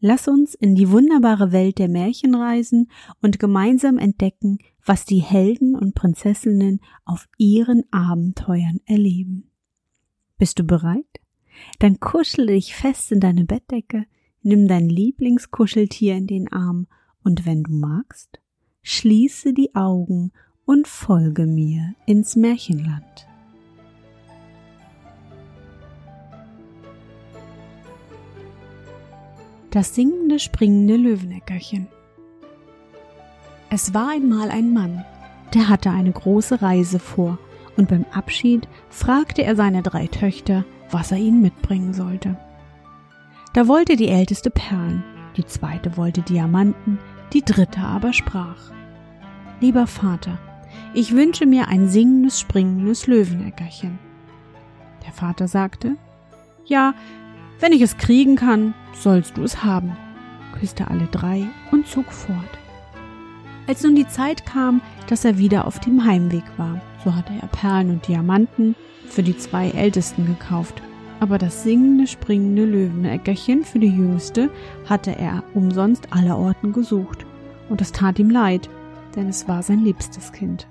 Lass uns in die wunderbare Welt der Märchen reisen und gemeinsam entdecken, was die Helden und Prinzessinnen auf ihren Abenteuern erleben. Bist du bereit? Dann kuschel dich fest in deine Bettdecke, nimm dein Lieblingskuscheltier in den Arm und wenn du magst, schließe die Augen und folge mir ins Märchenland. Das singende, springende Löweneckerchen. Es war einmal ein Mann, der hatte eine große Reise vor, und beim Abschied fragte er seine drei Töchter, was er ihnen mitbringen sollte. Da wollte die älteste Perlen, die zweite wollte Diamanten, die dritte aber sprach Lieber Vater, ich wünsche mir ein singendes, springendes Löweneckerchen. Der Vater sagte Ja, wenn ich es kriegen kann, sollst du es haben, küsste alle drei und zog fort. Als nun die Zeit kam, dass er wieder auf dem Heimweg war, so hatte er Perlen und Diamanten für die zwei Ältesten gekauft. Aber das singende, springende Löweneckerchen für die Jüngste hatte er umsonst allerorten gesucht. Und es tat ihm leid, denn es war sein liebstes Kind.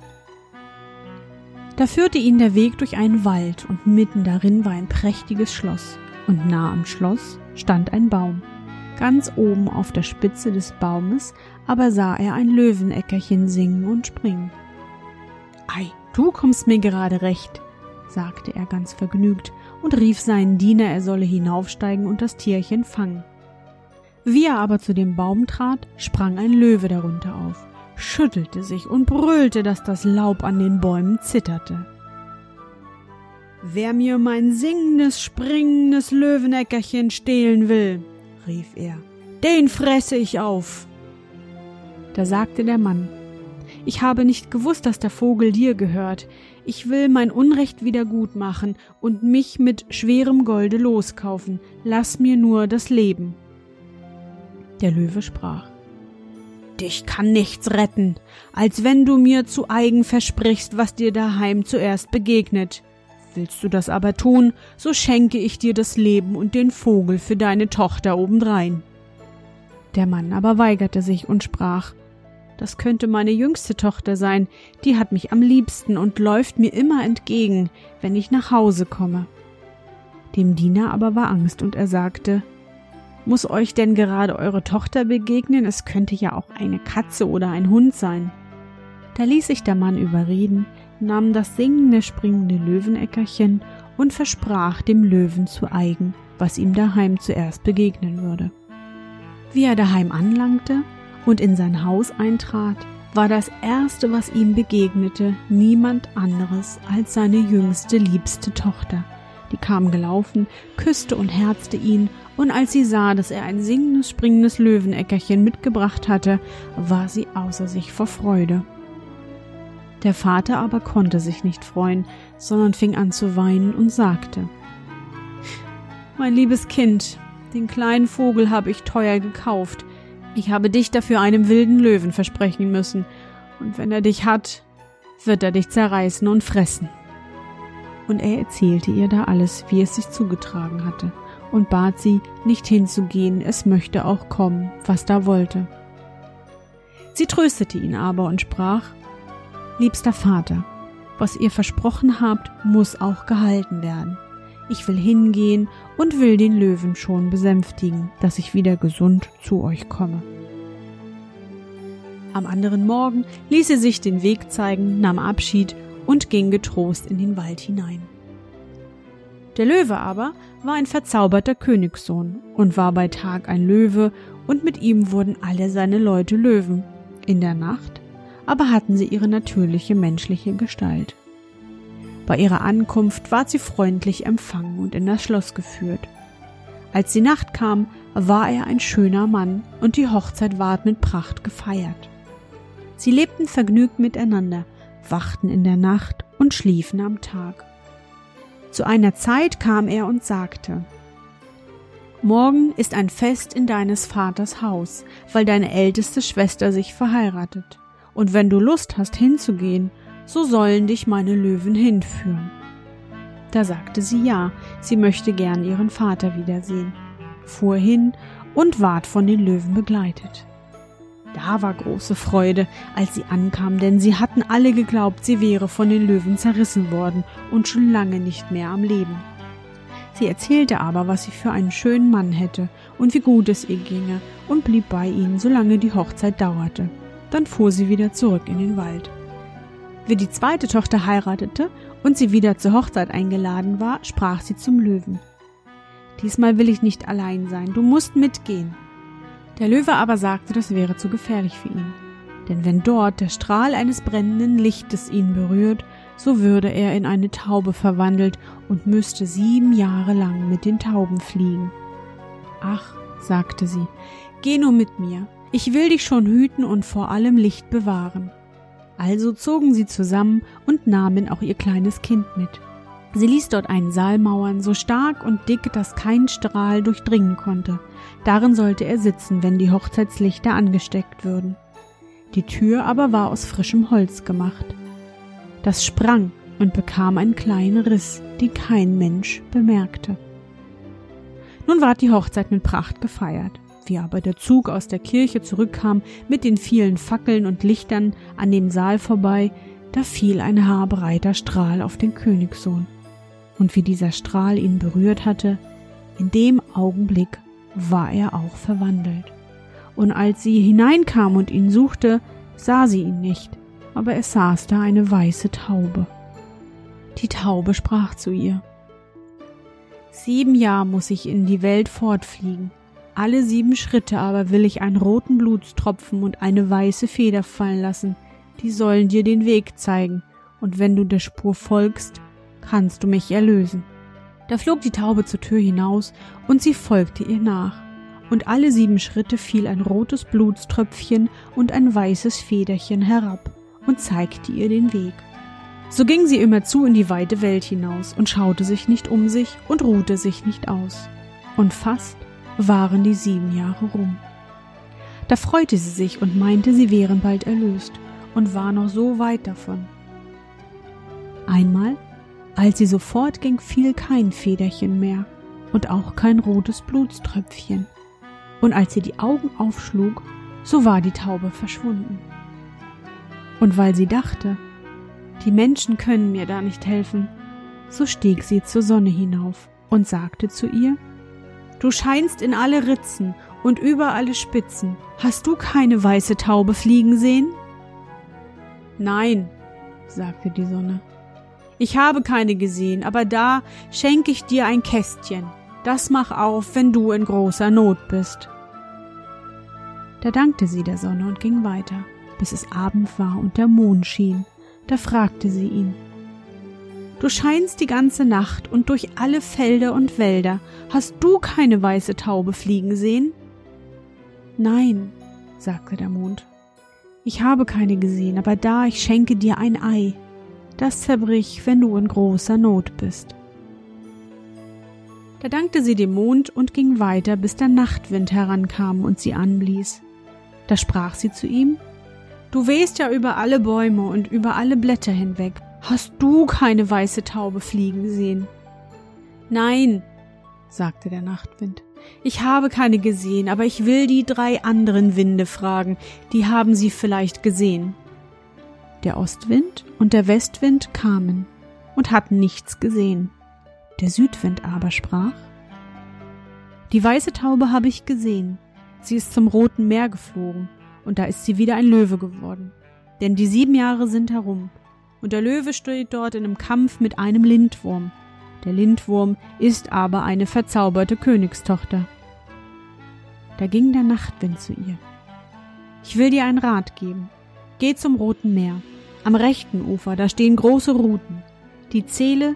Da führte ihn der Weg durch einen Wald und mitten darin war ein prächtiges Schloss und nah am Schloss stand ein Baum. Ganz oben auf der Spitze des Baumes aber sah er ein Löweneckerchen singen und springen. Ei, du kommst mir gerade recht, sagte er ganz vergnügt und rief seinen Diener, er solle hinaufsteigen und das Tierchen fangen. Wie er aber zu dem Baum trat, sprang ein Löwe darunter auf, schüttelte sich und brüllte, dass das Laub an den Bäumen zitterte. Wer mir mein singendes, springendes Löweneckerchen stehlen will, rief er, den fresse ich auf. Da sagte der Mann, ich habe nicht gewusst, dass der Vogel dir gehört. Ich will mein Unrecht wieder gut machen und mich mit schwerem Golde loskaufen. Lass mir nur das Leben. Der Löwe sprach, Dich kann nichts retten, als wenn du mir zu eigen versprichst, was dir daheim zuerst begegnet. Willst du das aber tun, so schenke ich dir das Leben und den Vogel für deine Tochter obendrein. Der Mann aber weigerte sich und sprach Das könnte meine jüngste Tochter sein, die hat mich am liebsten und läuft mir immer entgegen, wenn ich nach Hause komme. Dem Diener aber war Angst, und er sagte Muss euch denn gerade eure Tochter begegnen? Es könnte ja auch eine Katze oder ein Hund sein. Da ließ sich der Mann überreden, nahm das singende, springende Löweneckerchen und versprach dem Löwen zu eigen, was ihm daheim zuerst begegnen würde. Wie er daheim anlangte und in sein Haus eintrat, war das erste, was ihm begegnete, niemand anderes als seine jüngste, liebste Tochter. Die kam gelaufen, küsste und herzte ihn, und als sie sah, dass er ein singendes, springendes Löweneckerchen mitgebracht hatte, war sie außer sich vor Freude. Der Vater aber konnte sich nicht freuen, sondern fing an zu weinen und sagte Mein liebes Kind, den kleinen Vogel habe ich teuer gekauft. Ich habe dich dafür einem wilden Löwen versprechen müssen, und wenn er dich hat, wird er dich zerreißen und fressen. Und er erzählte ihr da alles, wie es sich zugetragen hatte, und bat sie, nicht hinzugehen, es möchte auch kommen, was da wollte. Sie tröstete ihn aber und sprach Liebster Vater, was ihr versprochen habt, muss auch gehalten werden. Ich will hingehen und will den Löwen schon besänftigen, dass ich wieder gesund zu euch komme. Am anderen Morgen ließ sie sich den Weg zeigen, nahm Abschied und ging getrost in den Wald hinein. Der Löwe aber war ein verzauberter Königssohn und war bei Tag ein Löwe, und mit ihm wurden alle seine Leute Löwen. In der Nacht aber hatten sie ihre natürliche menschliche Gestalt. Bei ihrer Ankunft ward sie freundlich empfangen und in das Schloss geführt. Als die Nacht kam, war er ein schöner Mann und die Hochzeit ward mit Pracht gefeiert. Sie lebten vergnügt miteinander, wachten in der Nacht und schliefen am Tag. Zu einer Zeit kam er und sagte Morgen ist ein Fest in deines Vaters Haus, weil deine älteste Schwester sich verheiratet. Und wenn du Lust hast hinzugehen, so sollen dich meine Löwen hinführen. Da sagte sie ja, sie möchte gern ihren Vater wiedersehen, fuhr hin und ward von den Löwen begleitet. Da war große Freude, als sie ankam, denn sie hatten alle geglaubt, sie wäre von den Löwen zerrissen worden und schon lange nicht mehr am Leben. Sie erzählte aber, was sie für einen schönen Mann hätte und wie gut es ihr ginge und blieb bei ihnen, solange die Hochzeit dauerte. Dann fuhr sie wieder zurück in den Wald. Wie die zweite Tochter heiratete und sie wieder zur Hochzeit eingeladen war, sprach sie zum Löwen. Diesmal will ich nicht allein sein, du musst mitgehen. Der Löwe aber sagte, das wäre zu gefährlich für ihn. Denn wenn dort der Strahl eines brennenden Lichtes ihn berührt, so würde er in eine Taube verwandelt und müsste sieben Jahre lang mit den Tauben fliegen. Ach, sagte sie, geh nur mit mir, ich will dich schon hüten und vor allem Licht bewahren. Also zogen sie zusammen und nahmen auch ihr kleines Kind mit. Sie ließ dort einen Saal mauern, so stark und dick, dass kein Strahl durchdringen konnte. Darin sollte er sitzen, wenn die Hochzeitslichter angesteckt würden. Die Tür aber war aus frischem Holz gemacht. Das sprang und bekam einen kleinen Riss, den kein Mensch bemerkte. Nun ward die Hochzeit mit Pracht gefeiert. Wie aber der Zug aus der Kirche zurückkam mit den vielen Fackeln und Lichtern an dem Saal vorbei, da fiel ein haarbreiter Strahl auf den Königssohn. Und wie dieser Strahl ihn berührt hatte, in dem Augenblick war er auch verwandelt. Und als sie hineinkam und ihn suchte, sah sie ihn nicht, aber es saß da eine weiße Taube. Die Taube sprach zu ihr Sieben Jahr muss ich in die Welt fortfliegen, alle sieben Schritte aber will ich einen roten Blutstropfen und eine weiße Feder fallen lassen, die sollen dir den Weg zeigen, und wenn du der Spur folgst, kannst du mich erlösen. Da flog die Taube zur Tür hinaus, und sie folgte ihr nach, und alle sieben Schritte fiel ein rotes Blutströpfchen und ein weißes Federchen herab und zeigte ihr den Weg. So ging sie immerzu in die weite Welt hinaus und schaute sich nicht um sich und ruhte sich nicht aus. Und fast waren die sieben Jahre rum. Da freute sie sich und meinte, sie wären bald erlöst und war noch so weit davon. Einmal, als sie sofort ging, fiel kein Federchen mehr und auch kein rotes Blutströpfchen. Und als sie die Augen aufschlug, so war die Taube verschwunden. Und weil sie dachte, die Menschen können mir da nicht helfen, so stieg sie zur Sonne hinauf und sagte zu ihr, Du scheinst in alle Ritzen und über alle Spitzen. Hast du keine weiße Taube fliegen sehen? Nein, sagte die Sonne. Ich habe keine gesehen, aber da schenke ich dir ein Kästchen. Das mach auf, wenn du in großer Not bist. Da dankte sie der Sonne und ging weiter, bis es Abend war und der Mond schien. Da fragte sie ihn, Du scheinst die ganze Nacht und durch alle Felder und Wälder. Hast du keine weiße Taube fliegen sehen? Nein, sagte der Mond. Ich habe keine gesehen, aber da ich schenke dir ein Ei. Das zerbrich, wenn du in großer Not bist. Da dankte sie dem Mond und ging weiter, bis der Nachtwind herankam und sie anblies. Da sprach sie zu ihm Du wehst ja über alle Bäume und über alle Blätter hinweg. Hast du keine weiße Taube fliegen sehen? Nein, sagte der Nachtwind. Ich habe keine gesehen, aber ich will die drei anderen Winde fragen, die haben sie vielleicht gesehen. Der Ostwind und der Westwind kamen und hatten nichts gesehen. Der Südwind aber sprach Die weiße Taube habe ich gesehen. Sie ist zum Roten Meer geflogen, und da ist sie wieder ein Löwe geworden. Denn die sieben Jahre sind herum, und der Löwe steht dort in einem Kampf mit einem Lindwurm. Der Lindwurm ist aber eine verzauberte Königstochter. Da ging der Nachtwind zu ihr. Ich will dir einen Rat geben. Geh zum Roten Meer. Am rechten Ufer, da stehen große Ruten. Die zähle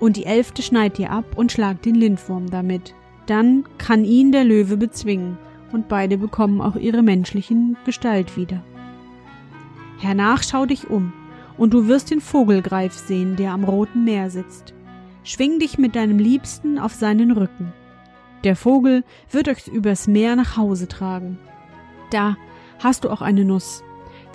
und die elfte schneid dir ab und schlag den Lindwurm damit. Dann kann ihn der Löwe bezwingen und beide bekommen auch ihre menschlichen Gestalt wieder. Hernach schau dich um, und du wirst den Vogelgreif sehen, der am roten Meer sitzt. Schwing dich mit deinem Liebsten auf seinen Rücken. Der Vogel wird euch übers Meer nach Hause tragen. Da hast du auch eine Nuss.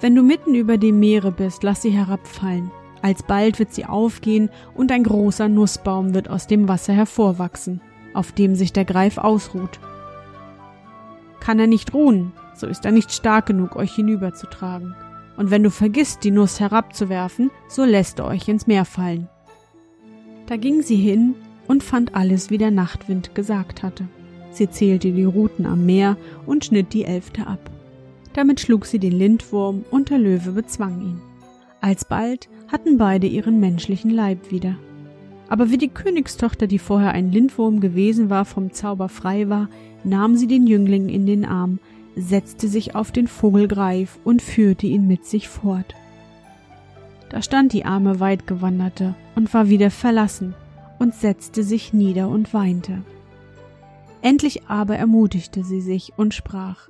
Wenn du mitten über dem Meere bist, lass sie herabfallen. Alsbald wird sie aufgehen und ein großer Nussbaum wird aus dem Wasser hervorwachsen, auf dem sich der Greif ausruht. Kann er nicht ruhen, so ist er nicht stark genug, euch hinüberzutragen. Und wenn du vergisst, die Nuss herabzuwerfen, so lässt er euch ins Meer fallen. Da ging sie hin und fand alles, wie der Nachtwind gesagt hatte. Sie zählte die Ruten am Meer und schnitt die elfte ab. Damit schlug sie den Lindwurm und der Löwe bezwang ihn. Alsbald hatten beide ihren menschlichen Leib wieder. Aber wie die Königstochter, die vorher ein Lindwurm gewesen war, vom Zauber frei war, nahm sie den Jüngling in den Arm, setzte sich auf den Vogelgreif und führte ihn mit sich fort. Da stand die arme Weitgewanderte und war wieder verlassen und setzte sich nieder und weinte. Endlich aber ermutigte sie sich und sprach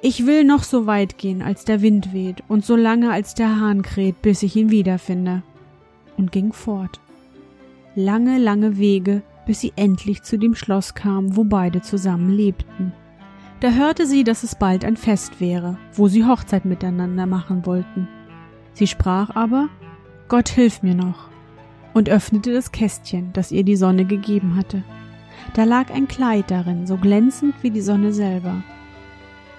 Ich will noch so weit gehen, als der Wind weht, und so lange als der Hahn kräht, bis ich ihn wiederfinde, und ging fort. Lange, lange Wege, bis sie endlich zu dem Schloss kam, wo beide zusammen lebten. Da hörte sie, dass es bald ein Fest wäre, wo sie Hochzeit miteinander machen wollten. Sie sprach aber Gott hilf mir noch und öffnete das Kästchen, das ihr die Sonne gegeben hatte. Da lag ein Kleid darin, so glänzend wie die Sonne selber.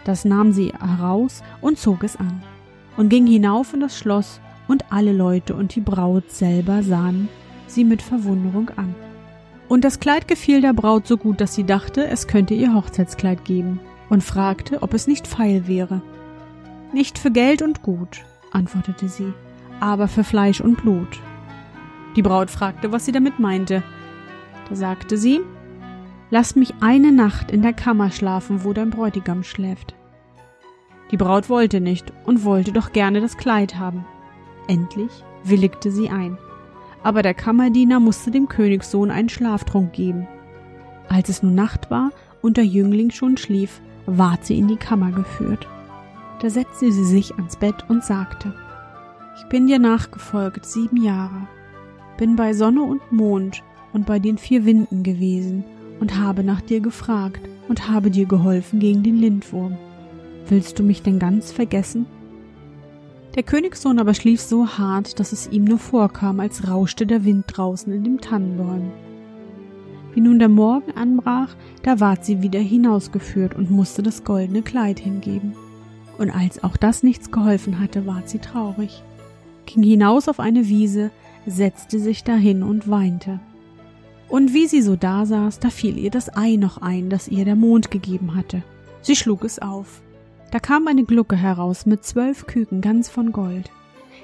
Das nahm sie heraus und zog es an und ging hinauf in das Schloss, und alle Leute und die Braut selber sahen sie mit Verwunderung an. Und das Kleid gefiel der Braut so gut, dass sie dachte, es könnte ihr Hochzeitskleid geben, und fragte, ob es nicht feil wäre. Nicht für Geld und Gut, antwortete sie, aber für Fleisch und Blut. Die Braut fragte, was sie damit meinte. Da sagte sie, Lass mich eine Nacht in der Kammer schlafen, wo dein Bräutigam schläft. Die Braut wollte nicht und wollte doch gerne das Kleid haben. Endlich willigte sie ein aber der Kammerdiener musste dem Königssohn einen Schlaftrunk geben. Als es nun Nacht war und der Jüngling schon schlief, ward sie in die Kammer geführt. Da setzte sie sich ans Bett und sagte, Ich bin dir nachgefolgt sieben Jahre, bin bei Sonne und Mond und bei den vier Winden gewesen und habe nach dir gefragt und habe dir geholfen gegen den Lindwurm. Willst du mich denn ganz vergessen? Der Königssohn aber schlief so hart, dass es ihm nur vorkam, als rauschte der Wind draußen in den Tannenbäumen. Wie nun der Morgen anbrach, da ward sie wieder hinausgeführt und musste das goldene Kleid hingeben. Und als auch das nichts geholfen hatte, ward sie traurig, ging hinaus auf eine Wiese, setzte sich dahin und weinte. Und wie sie so dasaß, da fiel ihr das Ei noch ein, das ihr der Mond gegeben hatte. Sie schlug es auf. Da kam eine Glucke heraus mit zwölf Küken ganz von Gold.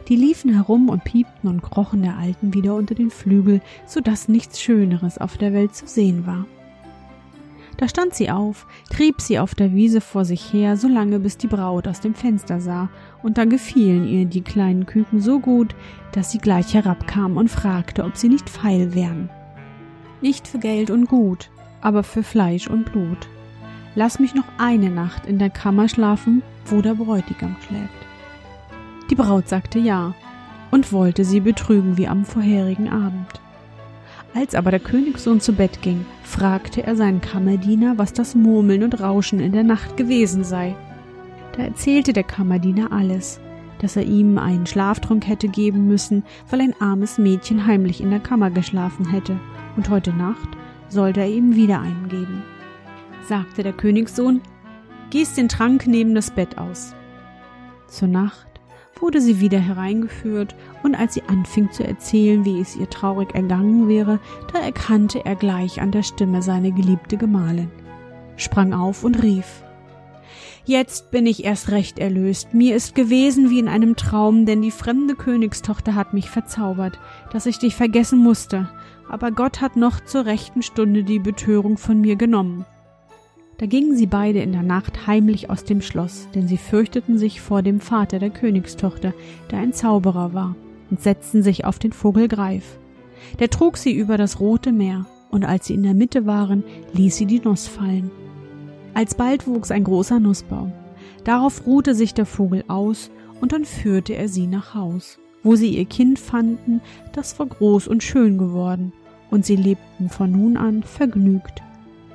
Die liefen herum und piepten und krochen der Alten wieder unter den Flügel, so dass nichts Schöneres auf der Welt zu sehen war. Da stand sie auf, trieb sie auf der Wiese vor sich her, so lange bis die Braut aus dem Fenster sah, und da gefielen ihr die kleinen Küken so gut, dass sie gleich herabkam und fragte, ob sie nicht feil wären. Nicht für Geld und Gut, aber für Fleisch und Blut. Lass mich noch eine Nacht in der Kammer schlafen, wo der Bräutigam schläft. Die Braut sagte ja und wollte sie betrügen wie am vorherigen Abend. Als aber der Königssohn zu Bett ging, fragte er seinen Kammerdiener, was das Murmeln und Rauschen in der Nacht gewesen sei. Da erzählte der Kammerdiener alles, dass er ihm einen Schlaftrunk hätte geben müssen, weil ein armes Mädchen heimlich in der Kammer geschlafen hätte, und heute Nacht sollte er ihm wieder einen geben sagte der Königssohn, gieß den Trank neben das Bett aus. Zur Nacht wurde sie wieder hereingeführt, und als sie anfing zu erzählen, wie es ihr traurig ergangen wäre, da erkannte er gleich an der Stimme seine geliebte Gemahlin, sprang auf und rief Jetzt bin ich erst recht erlöst. Mir ist gewesen wie in einem Traum, denn die fremde Königstochter hat mich verzaubert, dass ich dich vergessen musste, aber Gott hat noch zur rechten Stunde die Betörung von mir genommen. Da gingen sie beide in der Nacht heimlich aus dem Schloss, denn sie fürchteten sich vor dem Vater der Königstochter, der ein Zauberer war, und setzten sich auf den Vogel Greif. Der trug sie über das rote Meer, und als sie in der Mitte waren, ließ sie die Nuss fallen. Alsbald wuchs ein großer Nussbaum. Darauf ruhte sich der Vogel aus, und dann führte er sie nach Haus, wo sie ihr Kind fanden, das war groß und schön geworden, und sie lebten von nun an vergnügt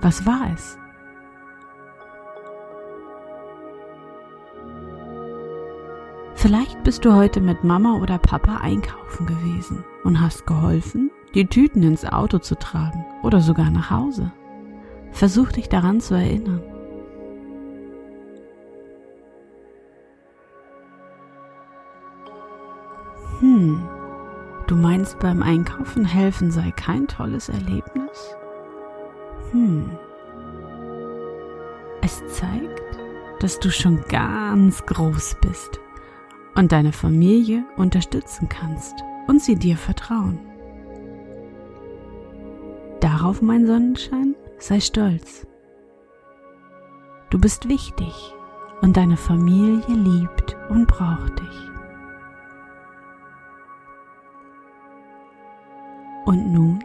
Was war es? Vielleicht bist du heute mit Mama oder Papa einkaufen gewesen und hast geholfen, die Tüten ins Auto zu tragen oder sogar nach Hause. Versuch dich daran zu erinnern. Hm, du meinst beim Einkaufen helfen sei kein tolles Erlebnis? Hm. Es zeigt, dass du schon ganz groß bist und deine Familie unterstützen kannst und sie dir vertrauen. Darauf, mein Sonnenschein, sei stolz. Du bist wichtig und deine Familie liebt und braucht dich. Und nun,